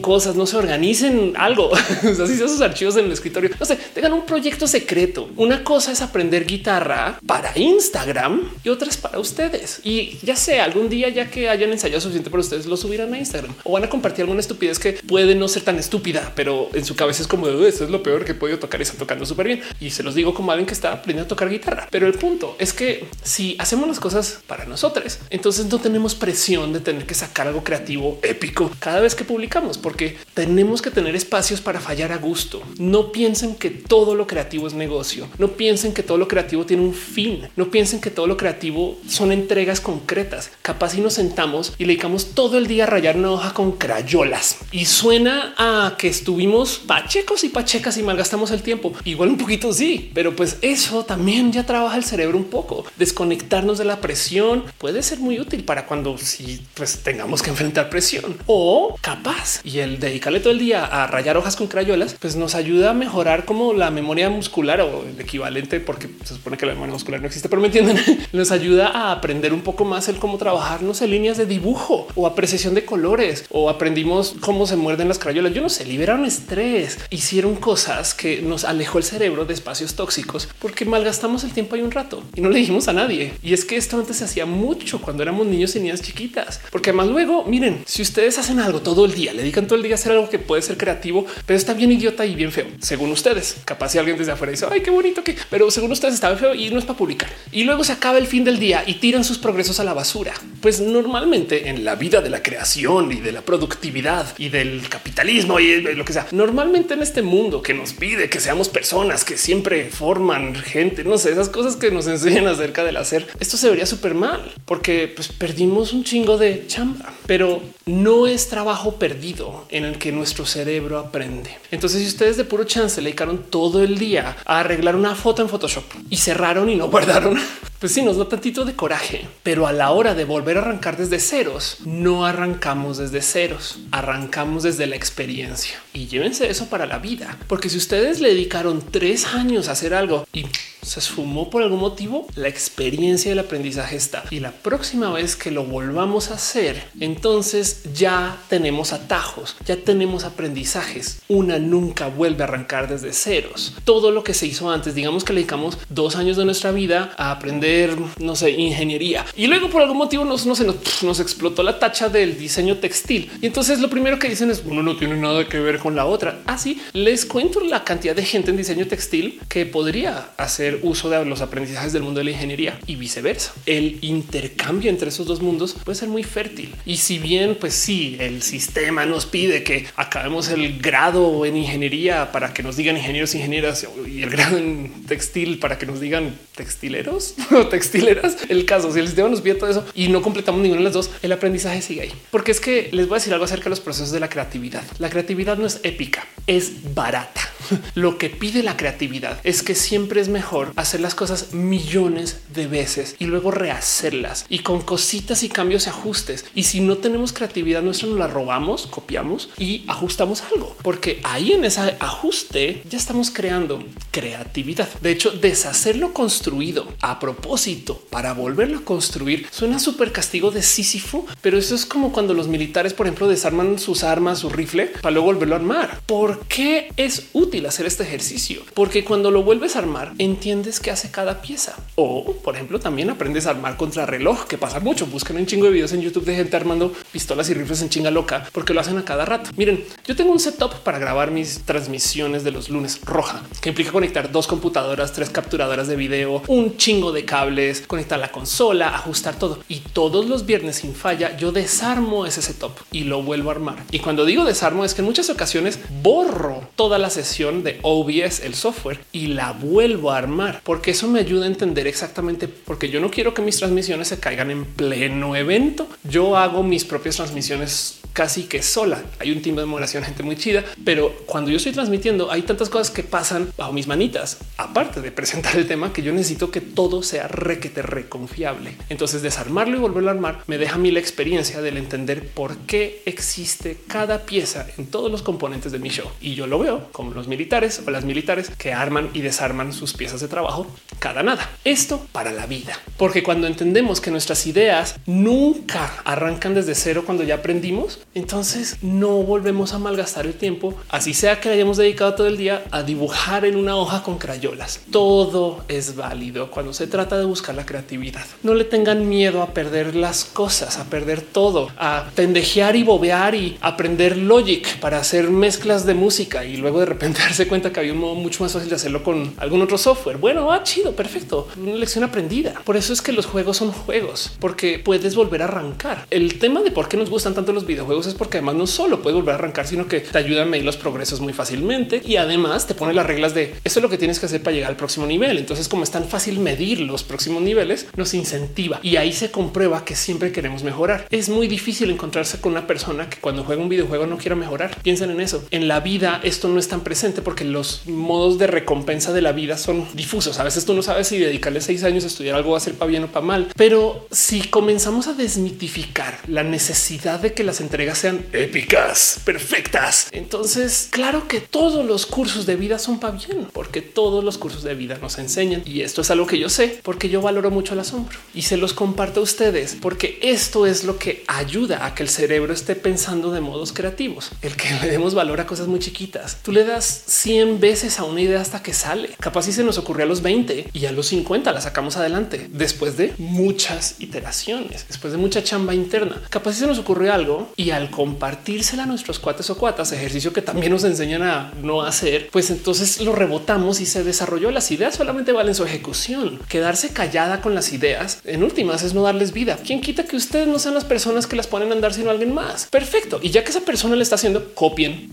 cosas, no se organicen algo, así sea sus archivos en el escritorio. No sé, tengan un proyecto secreto. Una cosa es aprender guitarra para Instagram y otras para ustedes. Y ya sea algún día, ya que hayan ensayado suficiente para ustedes, lo subirán a Instagram o van a compartir alguna estupidez que puede no ser tan estúpida, pero en su cabeza es como eso es lo peor que he podido tocar y está tocando súper bien. Y se los digo como alguien que está aprendiendo a tocar guitarra. Pero el punto es que si hacemos las cosas para nosotros, entonces no tenemos presión de tener que sacar algo creativo épico cada vez que publicamos, porque tenemos que tener espacios para fallar a gusto. No piensen que todo lo creativo es negocio. No piensen que todo lo creativo tiene un fin. No piensen que todo lo creativo son entregas concretas. Capaz si nos sentamos y le dedicamos todo el día a rayar una hoja con crayolas y suena a que estuvimos pachecos y pachecas y malgastamos el tiempo. Igual un poquito sí, pero pues eso también ya trabaja el cerebro un poco. Desconectarnos de la presión puede ser muy útil para cuando si pues tengamos que enfrentar presión o capaz y el dedicarle todo el día a rayar hojas con crayolas, pues nos ayuda a mejorar como la memoria muscular o el equivalente, porque se supone que la memoria muscular no existe, pero me entienden, nos ayuda a aprender un poco más el cómo trabajar, no sé, líneas de dibujo o apreciación de colores o aprendimos cómo se muerden las crayolas. Yo no sé, liberaron estrés, hicieron cosas que nos alejó el cerebro de espacios tóxicos porque malgastamos el tiempo ahí un rato y no le dijimos a nadie. Y es que esto antes se hacía mucho cuando éramos niños y niñas chiquitas, porque además luego miren, si ustedes hacen algo todo el día, le dedican todo el día a hacer algo que puede ser creativo, pero está bien idiota y bien feo, según ustedes. Capaz si alguien desde afuera dice, ay, qué bonito que, pero según ustedes está feo y no es para publicar. Y luego se acaba el fin del día y tiran sus progresos a la basura. Pues normalmente en la vida de la creación y de la productividad y del capitalismo y lo que sea, normalmente en este mundo que nos pide que seamos personas que siempre forman gente, no sé, esas cosas que nos enseñan acerca del hacer, esto se vería súper mal porque pues, perdimos un chingo de chamba, pero no es trabajo perdido en el que nuestro cerebro aprende. Entonces, si ustedes de puro chance le dedicaron todo el día a arreglar una foto en Photoshop y cerraron y no guardaron, pues sí nos da tantito de coraje, pero a la hora de volver a arrancar desde ceros, no arrancamos desde ceros, arrancamos desde la experiencia y llévense eso para la vida, porque si ustedes le dedicaron tres años a hacer algo y se esfumó por algún motivo, la experiencia del aprendizaje está. Y la próxima vez que lo volvamos a hacer, entonces ya tenemos atajos, ya tenemos aprendizajes. Una nunca vuelve a arrancar desde ceros. Todo lo que se hizo antes, digamos que le dedicamos dos años de nuestra vida a aprender, no sé, ingeniería. Y luego por algún motivo nos, no nos, nos explotó la tacha del diseño textil. Y entonces lo primero que dicen es, uno no tiene nada que ver con la otra. Así les cuento la cantidad de gente en diseño textil que podría hacer uso de los aprendizajes del mundo de la ingeniería y viceversa. El intercambio entre esos dos mundos puede ser muy fértil. Y si bien, pues sí, el sistema nos pide que acabemos el grado en ingeniería para que nos digan ingenieros, ingenieras y el grado en textil para que nos digan textileros o textileras. El caso, si el sistema nos pide todo eso y no completamos ninguno de las dos, el aprendizaje sigue ahí. Porque es que les voy a decir algo acerca de los procesos de la creatividad. La creatividad no es épica, es barata. Lo que pide la creatividad es que siempre es mejor hacer las cosas millones de veces y luego rehacerlas y con cositas y cambios y ajustes. Y si no tenemos creatividad nuestra, nos la robamos, copiamos y ajustamos algo, porque ahí en ese ajuste ya estamos creando creatividad. De hecho, deshacer lo construido a propósito para volverlo a construir suena súper castigo de Sísifo, pero eso es como cuando los militares, por ejemplo, desarman sus armas, su rifle para luego volverlo a armar. ¿Por qué es útil hacer este ejercicio? Porque cuando lo vuelves a armar, entiendes que hace cada pieza. O, por ejemplo, también aprendes a armar contra reloj, que pasa mucho. Buscan un chingo de videos en YouTube de gente armando pistolas y rifles en chinga loca, porque lo hacen a cada rato. Miren, yo tengo un setup para grabar mis transmisiones de los lunes roja, que implica conectar dos computadoras, tres capturadoras de video, un chingo de cables, conectar la consola, ajustar todo. Y todos los viernes sin falla, yo desarmo ese setup y lo vuelvo a armar. Y cuando digo desarmo es que en muchas ocasiones borro toda la sesión de OBS, el software, y la vuelvo a armar, porque eso me ayuda a entender exactamente, porque yo no quiero que mis transmisiones se caigan en pleno evento. Yo hago mis propias transmisiones casi que sola. Hay un team de moderación, gente muy chida, pero cuando yo estoy transmitiendo hay tantas cosas que pasan bajo mis manitas, aparte de presentar el tema que yo necesito que todo sea requete reconfiable. Entonces desarmarlo y volverlo a armar me deja a mí la experiencia del entender por qué existe cada pieza en todos los componentes de mi show. Y yo lo veo como los militares o las militares que arman y desarman sus piezas de trabajo cada nada. Esto para la vida, porque cuando entendemos que nuestras ideas nunca arrancan desde cero cuando ya aprendimos, entonces no volvemos a malgastar el tiempo, así sea que hayamos dedicado todo el día a dibujar en una hoja con crayolas. Todo es válido cuando se trata de buscar la creatividad. No le tengan miedo a perder las cosas, a perder todo, a pendejear y bobear y aprender Logic para hacer mezclas de música y luego de repente darse cuenta que había un modo mucho más fácil de hacerlo con algún otro software. Bueno, ah, chido, perfecto. Una lección aprendida. Por eso es que los juegos son juegos, porque puedes volver a arrancar. El tema de por qué nos gustan tanto los videojuegos es porque además no solo puedes volver a arrancar, sino que te ayuda a medir los progresos muy fácilmente y además te pone las reglas de eso es lo que tienes que hacer para llegar al próximo nivel. Entonces, como es tan fácil medir los próximos niveles, nos incentiva y ahí se comprueba que siempre queremos mejorar. Es muy difícil encontrarse con una persona que cuando juega un videojuego no quiera mejorar. Piensen en eso. En la vida esto no es tan presente porque los modos de recompensa de la vida son difusos. A veces tú no sabes si dedicarle seis años a estudiar algo va a ser para bien o para mal, pero si comenzamos a desmitificar la necesidad de que las entregas sean épicas, perfectas, entonces claro que todos los cursos de vida son para bien, porque todos los cursos de vida nos enseñan y esto es algo que yo sé porque yo valoro mucho el asombro y se los comparto a ustedes porque esto es lo que ayuda a que el cerebro esté pensando de modos creativos, el que le demos valor a cosas muy chiquitas. Tú le das 100 veces a una idea hasta que sale. Capaz si se nos ocurrió a los 20 y a los 50 la sacamos adelante después de muchas iteraciones, después de mucha chamba interna. Capaz si se nos ocurrió algo y al compartírsela a nuestros cuates o cuatas, ejercicio que también nos enseñan a no hacer, pues entonces lo rebotamos y se desarrolló. Las ideas solamente valen su ejecución. Quedarse callada con las ideas en últimas es no darles vida. ¿Quién quita que ustedes no sean las personas que las ponen a andar, sino alguien más? Perfecto. Y ya que esa persona le está haciendo, copien.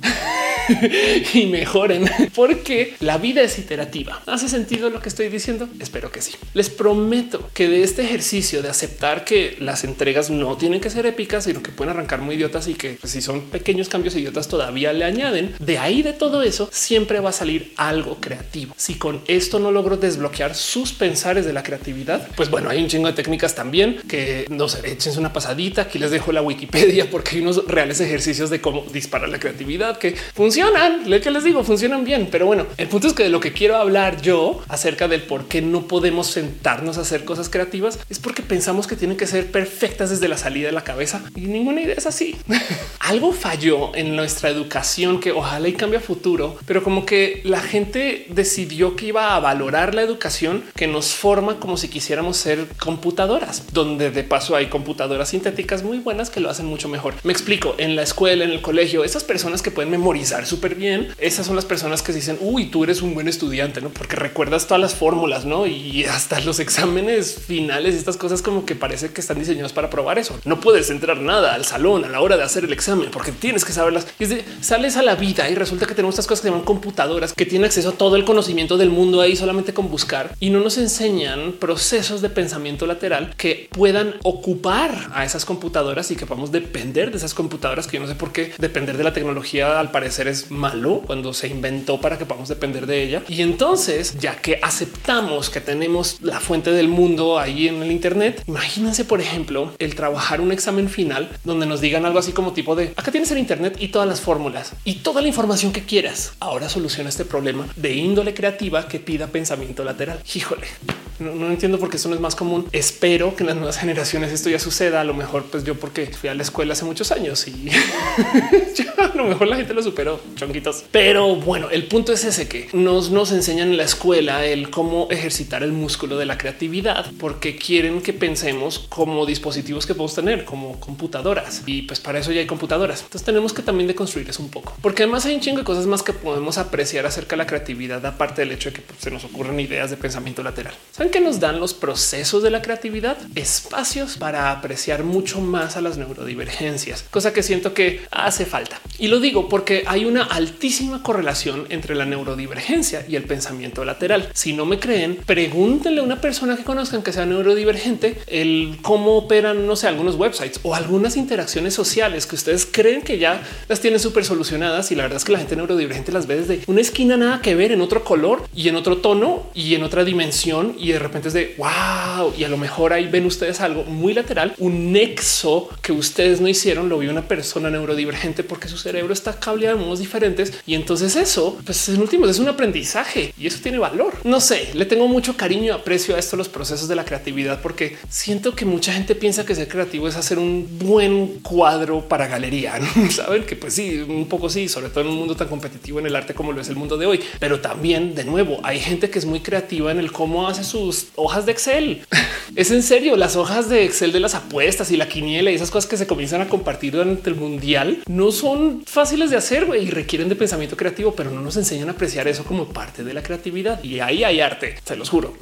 y mejoren porque la vida es iterativa. ¿Hace sentido lo que estoy diciendo? Espero que sí. Les prometo que de este ejercicio de aceptar que las entregas no tienen que ser épicas, sino que pueden arrancar muy idiotas y que pues, si son pequeños cambios idiotas todavía le añaden, de ahí de todo eso siempre va a salir algo creativo. Si con esto no logro desbloquear sus pensares de la creatividad, pues bueno, hay un chingo de técnicas también que no sé, échense una pasadita. Aquí les dejo la Wikipedia porque hay unos reales ejercicios de cómo disparar la creatividad que funcionan. Lo que les digo, funcionan bien. Pero bueno, el punto es que de lo que quiero hablar yo acerca del por qué no podemos sentarnos a hacer cosas creativas es porque pensamos que tienen que ser perfectas desde la salida de la cabeza y ninguna idea es así. Algo falló en nuestra educación que ojalá y cambie a futuro, pero como que la gente decidió que iba a valorar la educación que nos forma como si quisiéramos ser computadoras, donde de paso hay computadoras sintéticas muy buenas que lo hacen mucho mejor. Me explico en la escuela, en el colegio, esas personas que pueden memorizar súper bien. Esas son las personas que dicen, uy, tú eres un buen estudiante, ¿no? Porque recuerdas todas las fórmulas, ¿no? Y hasta los exámenes finales, estas cosas como que parece que están diseñados para probar eso. No puedes entrar nada al salón a la hora de hacer el examen porque tienes que saberlas. Y es de, sales a la vida y resulta que tenemos estas cosas que llaman computadoras que tienen acceso a todo el conocimiento del mundo ahí solamente con buscar y no nos enseñan procesos de pensamiento lateral que puedan ocupar a esas computadoras y que podamos depender de esas computadoras que yo no sé por qué depender de la tecnología al parecer es malo cuando se inventó para que podamos depender de ella. Y entonces, ya que aceptamos que tenemos la fuente del mundo ahí en el Internet, imagínense, por ejemplo, el trabajar un examen final donde nos digan algo así como tipo de acá tienes el Internet y todas las fórmulas y toda la información que quieras. Ahora soluciona este problema de índole creativa que pida pensamiento lateral. Híjole, no, entiendo por qué eso no es más común. Espero que en las nuevas generaciones esto ya suceda. A lo mejor, pues yo porque fui a la escuela hace muchos años y a lo mejor la gente lo superó, chonquitos. Pero bueno, el punto es ese que nos, nos enseñan en la escuela el cómo ejercitar el músculo de la creatividad, porque quieren que pensemos como dispositivos que podemos tener, como computadoras. Y pues para eso ya hay computadoras. Entonces tenemos que también deconstruir eso un poco, porque además hay un chingo de cosas más que podemos apreciar acerca de la creatividad, aparte del hecho de que pues, se nos ocurren ideas de pensamiento lateral. ¿Saben que nos dan los procesos de la creatividad? Espacios para apreciar mucho más a las neurodivergencias, cosa que siento que hace falta. Y lo digo porque hay una altísima correlación entre la neurodivergencia y el pensamiento lateral. Si no me creen, pregúntenle a una persona que conozcan que sea neurodivergente el cómo operan, no sé, algunos websites o algunas interacciones sociales que ustedes creen que ya las tienen súper solucionadas y la verdad es que la gente neurodivergente las ve desde una esquina nada que ver en otro color y en otro tono y en otra dimensión y de repente es de wow y a lo mejor ahí ven ustedes algo muy lateral, un nexo que ustedes no hicieron, lo vio una persona neurodivergente porque su cerebro está cableado de modos diferentes y entonces eso, pues en último es un aprendizaje y eso tiene valor. No sé, le tengo mucho cariño y aprecio a esto los procesos de la creatividad porque siento que mucha gente piensa que ser creativo es hacer un buen cuadro para galería. Saben que pues sí, un poco sí, sobre todo en un mundo tan competitivo en el arte como lo es el mundo de hoy, pero también de nuevo hay gente que es muy creativa en el cómo hace sus hojas de Excel. es en serio, las hojas de Excel de las apuestas y la quiniela y esas cosas que se comienzan a compartir durante el mundial no son fáciles de hacer y requieren de pensamiento creativo, pero no nos enseñan a apreciar eso como parte de la creatividad. Y ahí hay arte, se los juro.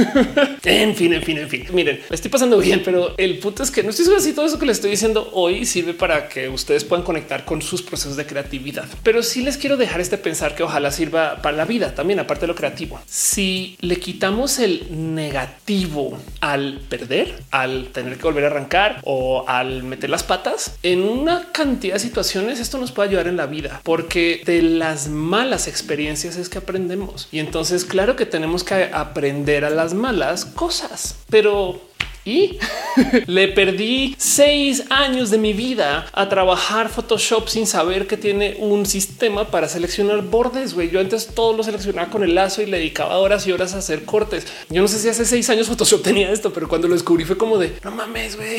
en fin, en fin, en fin. Miren, estoy pasando bien, pero el punto es que no estoy seguro si todo eso que les estoy diciendo hoy sirve para que ustedes puedan conectar con sus procesos de creatividad. Pero sí les quiero dejar este pensar que ojalá sirva para la vida también, aparte de lo creativo. Si le quitamos el negativo al perder, al tener que volver a arrancar o al meter las patas en una cantidad de situaciones, esto nos puede ayudar en la vida, porque de las malas experiencias es que aprendemos. Y entonces, claro que tenemos que aprender a las malas cosas, pero y le perdí seis años de mi vida a trabajar Photoshop sin saber que tiene un sistema para seleccionar bordes. Yo antes todo lo seleccionaba con el lazo y le dedicaba horas y horas a hacer cortes. Yo no sé si hace seis años Photoshop tenía esto, pero cuando lo descubrí fue como de no mames, güey.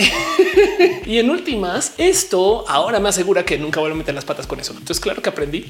y en últimas, esto ahora me asegura que nunca voy a meter las patas con eso. Entonces, claro que aprendí,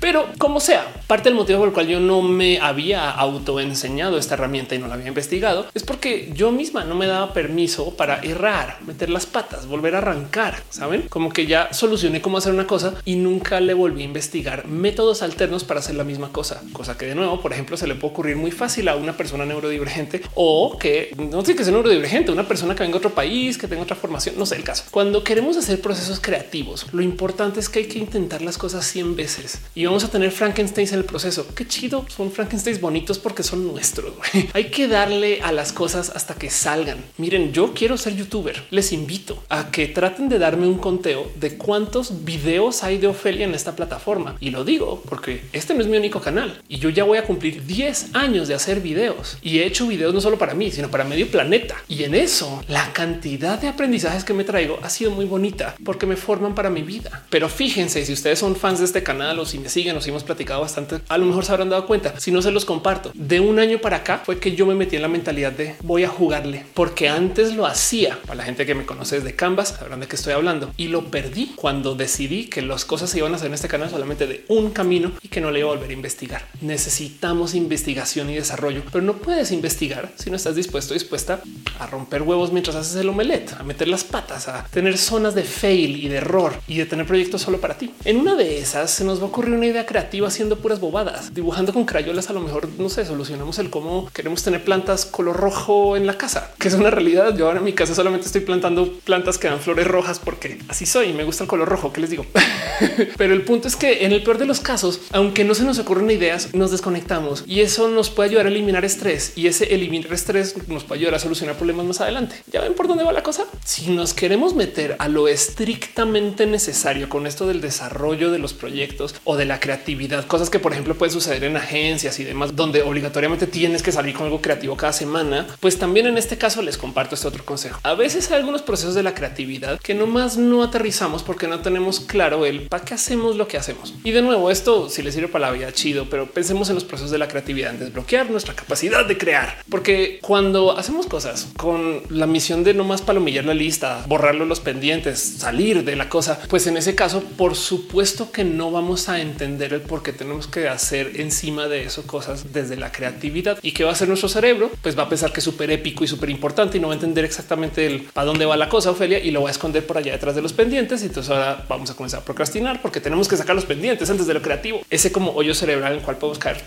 pero como sea, parte del motivo por el cual yo no me había autoenseñado esta herramienta y no la había investigado es porque yo misma no me daba permiso para errar, meter las patas, volver a arrancar. Saben como que ya solucioné cómo hacer una cosa y nunca le volví a investigar métodos alternos para hacer la misma cosa, cosa que de nuevo, por ejemplo, se le puede ocurrir muy fácil a una persona neurodivergente o que no tiene que ser neurodivergente, una persona que venga a otro país, que tenga otra formación, no sé el caso. Cuando queremos hacer procesos creativos, lo importante es que hay que intentar las cosas 100 veces y vamos a tener Frankenstein en el proceso. Qué chido, son Frankenstein bonitos porque son nuestros. hay que darle a las cosas hasta que salgan. Miren, yo quiero ser youtuber. Les invito a que traten de darme un conteo de cuántos videos hay de Ofelia en esta plataforma. Y lo digo porque este no es mi único canal y yo ya voy a cumplir 10 años de hacer videos y he hecho videos no solo para mí, sino para medio planeta. Y en eso la cantidad de aprendizajes que me traigo ha sido muy bonita porque me forman para mi vida. Pero fíjense, si ustedes son fans de este canal o si me siguen o si hemos platicado bastante, a lo mejor se habrán dado cuenta. Si no se los comparto, de un año para acá fue que yo me metí en la mentalidad de voy a jugarle. ¿Por porque antes lo hacía. Para la gente que me conoce desde Canvas, sabrán de qué estoy hablando y lo perdí cuando decidí que las cosas se iban a hacer en este canal solamente de un camino y que no le iba a volver a investigar. Necesitamos investigación y desarrollo, pero no puedes investigar si no estás dispuesto, dispuesta a romper huevos mientras haces el omelette, a meter las patas, a tener zonas de fail y de error y de tener proyectos solo para ti. En una de esas se nos va a ocurrir una idea creativa haciendo puras bobadas, dibujando con crayolas. A lo mejor no sé, solucionamos el cómo queremos tener plantas color rojo en la casa, que es una realidad. Yo ahora en mi casa solamente estoy plantando plantas que dan flores rojas porque así soy y me gusta el color rojo. ¿Qué les digo? Pero el punto es que en el peor de los casos, aunque no se nos ocurren ideas, nos desconectamos y eso nos puede ayudar a eliminar estrés y ese eliminar estrés nos puede ayudar a solucionar problemas más adelante. Ya ven por dónde va la cosa. Si nos queremos meter a lo estrictamente necesario con esto del desarrollo de los proyectos o de la creatividad, cosas que por ejemplo pueden suceder en agencias y demás, donde obligatoriamente tienes que salir con algo creativo cada semana, pues también en este caso comparto este otro consejo. A veces hay algunos procesos de la creatividad que nomás no aterrizamos porque no tenemos claro el para qué hacemos lo que hacemos. Y de nuevo, esto si les sirve para la vida chido, pero pensemos en los procesos de la creatividad, en desbloquear nuestra capacidad de crear, porque cuando hacemos cosas con la misión de no más palomillar la lista, borrarlo los pendientes, salir de la cosa, pues en ese caso, por supuesto que no vamos a entender el por qué tenemos que hacer encima de eso cosas desde la creatividad y qué va a hacer nuestro cerebro, pues va a pensar que es súper épico y súper importante y no va a entender exactamente el a dónde va la cosa, Ofelia, y lo va a esconder por allá detrás de los pendientes. Y entonces ahora vamos a comenzar a procrastinar porque tenemos que sacar los pendientes antes de lo creativo, ese como hoyo cerebral en el cual podemos caer.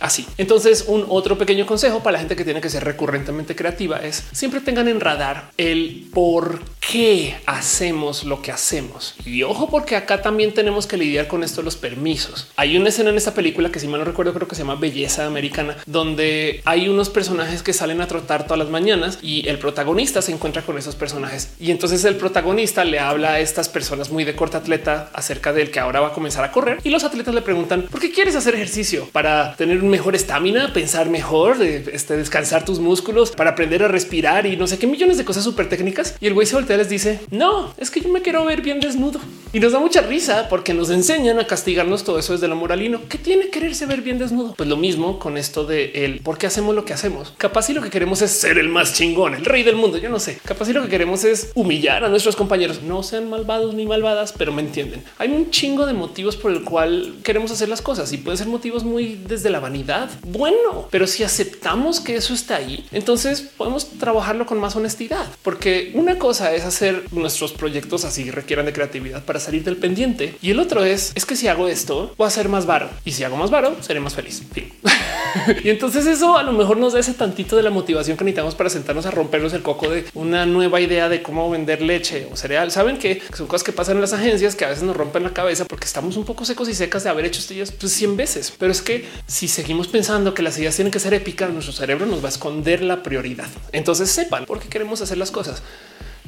Así. Entonces, un otro pequeño consejo para la gente que tiene que ser recurrentemente creativa es siempre tengan en radar el por qué hacemos lo que hacemos. Y ojo, porque acá también tenemos que lidiar con esto los permisos. Hay una escena en esta película que si mal no recuerdo, creo que se llama Belleza Americana, donde hay unos personajes que salen a trotar todas las mañanas y el protagonista se encuentra con esos personajes. Y entonces el protagonista le habla a estas personas muy de corta atleta acerca del que ahora va a comenzar a correr y los atletas le preguntan por qué quieres hacer ejercicio para tener un mejor estamina, pensar mejor, de este, descansar tus músculos para aprender a respirar y no sé qué millones de cosas súper técnicas. Y el güey se voltea les dice no, es que yo me quiero ver bien desnudo y nos da mucha risa porque nos enseñan a castigarnos todo eso desde lo moralino. ¿Qué tiene quererse ver bien desnudo? Pues lo mismo con esto de el por qué hacemos lo que hacemos. Capaz y lo que queremos es ser el más chingón, el rey del mundo. Yo no sé. Capaz y lo que queremos es humillar a nuestros compañeros. No sean malvados ni malvadas, pero me entienden. Hay un chingo de motivos por el cual queremos hacer las cosas y pueden ser motivos muy desde la vanidad. Bueno, pero si aceptamos que eso está ahí, entonces podemos trabajarlo con más honestidad, porque una cosa es hacer nuestros proyectos así requieran de creatividad para salir del pendiente. Y el otro es, es que si hago esto, voy a ser más varo. Y si hago más varo, seré más feliz. y entonces eso a lo mejor nos da ese tantito de la motivación que necesitamos para sentarnos a rompernos el coco de una nueva idea de cómo vender leche o cereal. Saben que son cosas que pasan en las agencias que a veces nos rompen la cabeza porque estamos un poco secos y secas de haber hecho esto pues 100 veces. Pero es que si seguimos pensando que las ideas tienen que ser épicas, nuestro cerebro nos va a esconder la prioridad. Entonces sepan por qué queremos hacer las cosas.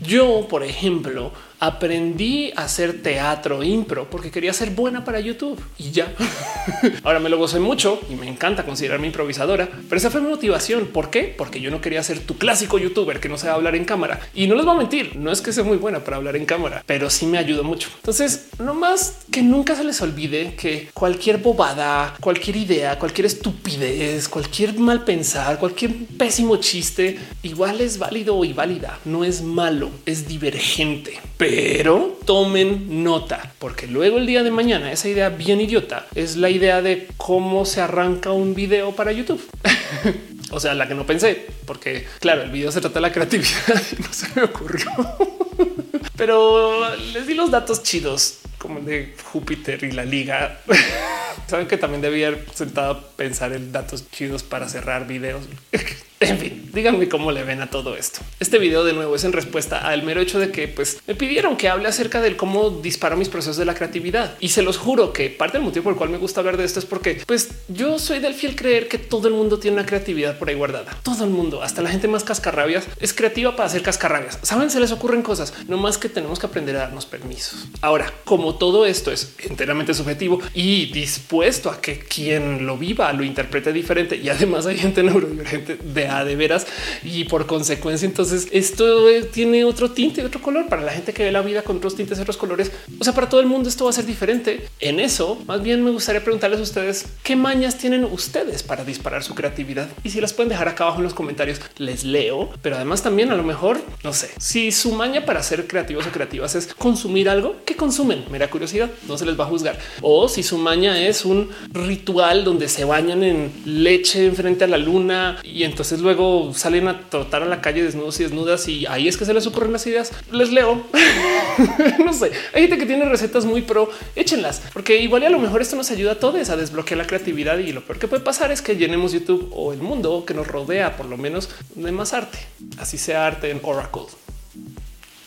Yo, por ejemplo, aprendí a hacer teatro impro porque quería ser buena para YouTube y ya. Ahora me lo gocé mucho y me encanta considerarme improvisadora, pero esa fue mi motivación. ¿Por qué? Porque yo no quería ser tu clásico youtuber que no sabe hablar en cámara y no les voy a mentir. No es que sea muy buena para hablar en cámara, pero sí me ayudó mucho. Entonces, no más que nunca se les olvide que cualquier bobada, cualquier idea, cualquier estupidez, cualquier mal pensar, cualquier pésimo chiste, igual es válido y válida. No es malo, es divergente tomen nota, porque luego el día de mañana esa idea bien idiota es la idea de cómo se arranca un video para YouTube. o sea, la que no pensé, porque claro, el video se trata de la creatividad y no se me ocurrió. pero les di los datos chidos como de Júpiter y la liga. Saben que también debía haber sentado a pensar en datos chidos para cerrar videos. En fin, díganme cómo le ven a todo esto. Este video de nuevo es en respuesta al mero hecho de que pues me pidieron que hable acerca del cómo disparo mis procesos de la creatividad y se los juro que parte del motivo por el cual me gusta hablar de esto es porque pues yo soy del fiel creer que todo el mundo tiene una creatividad por ahí guardada. Todo el mundo, hasta la gente más cascarrabias es creativa para hacer cascarrabias. Saben, se les ocurren cosas, no más que tenemos que aprender a darnos permisos. Ahora, como todo esto es enteramente subjetivo y dispuesto a que quien lo viva lo interprete diferente y además hay gente neurodivergente de de veras y por consecuencia entonces esto eh, tiene otro tinte, otro color para la gente que ve la vida con otros tintes, otros colores. O sea, para todo el mundo esto va a ser diferente. En eso, más bien me gustaría preguntarles a ustedes qué mañas tienen ustedes para disparar su creatividad y si las pueden dejar acá abajo en los comentarios, les leo. Pero además también a lo mejor, no sé, si su maña para ser creativos o creativas es consumir algo que consumen, mera curiosidad, no se les va a juzgar. O si su maña es un ritual donde se bañan en leche frente a la luna y entonces luego salen a trotar a la calle desnudos y desnudas y ahí es que se les ocurren las ideas. Les leo. no sé. Hay gente que tiene recetas muy pro, échenlas, porque igual y a lo mejor esto nos ayuda a todos a desbloquear la creatividad y lo peor que puede pasar es que llenemos YouTube o el mundo que nos rodea por lo menos de más arte. Así sea arte en Oracle.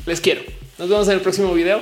Les quiero. Nos vemos en el próximo video.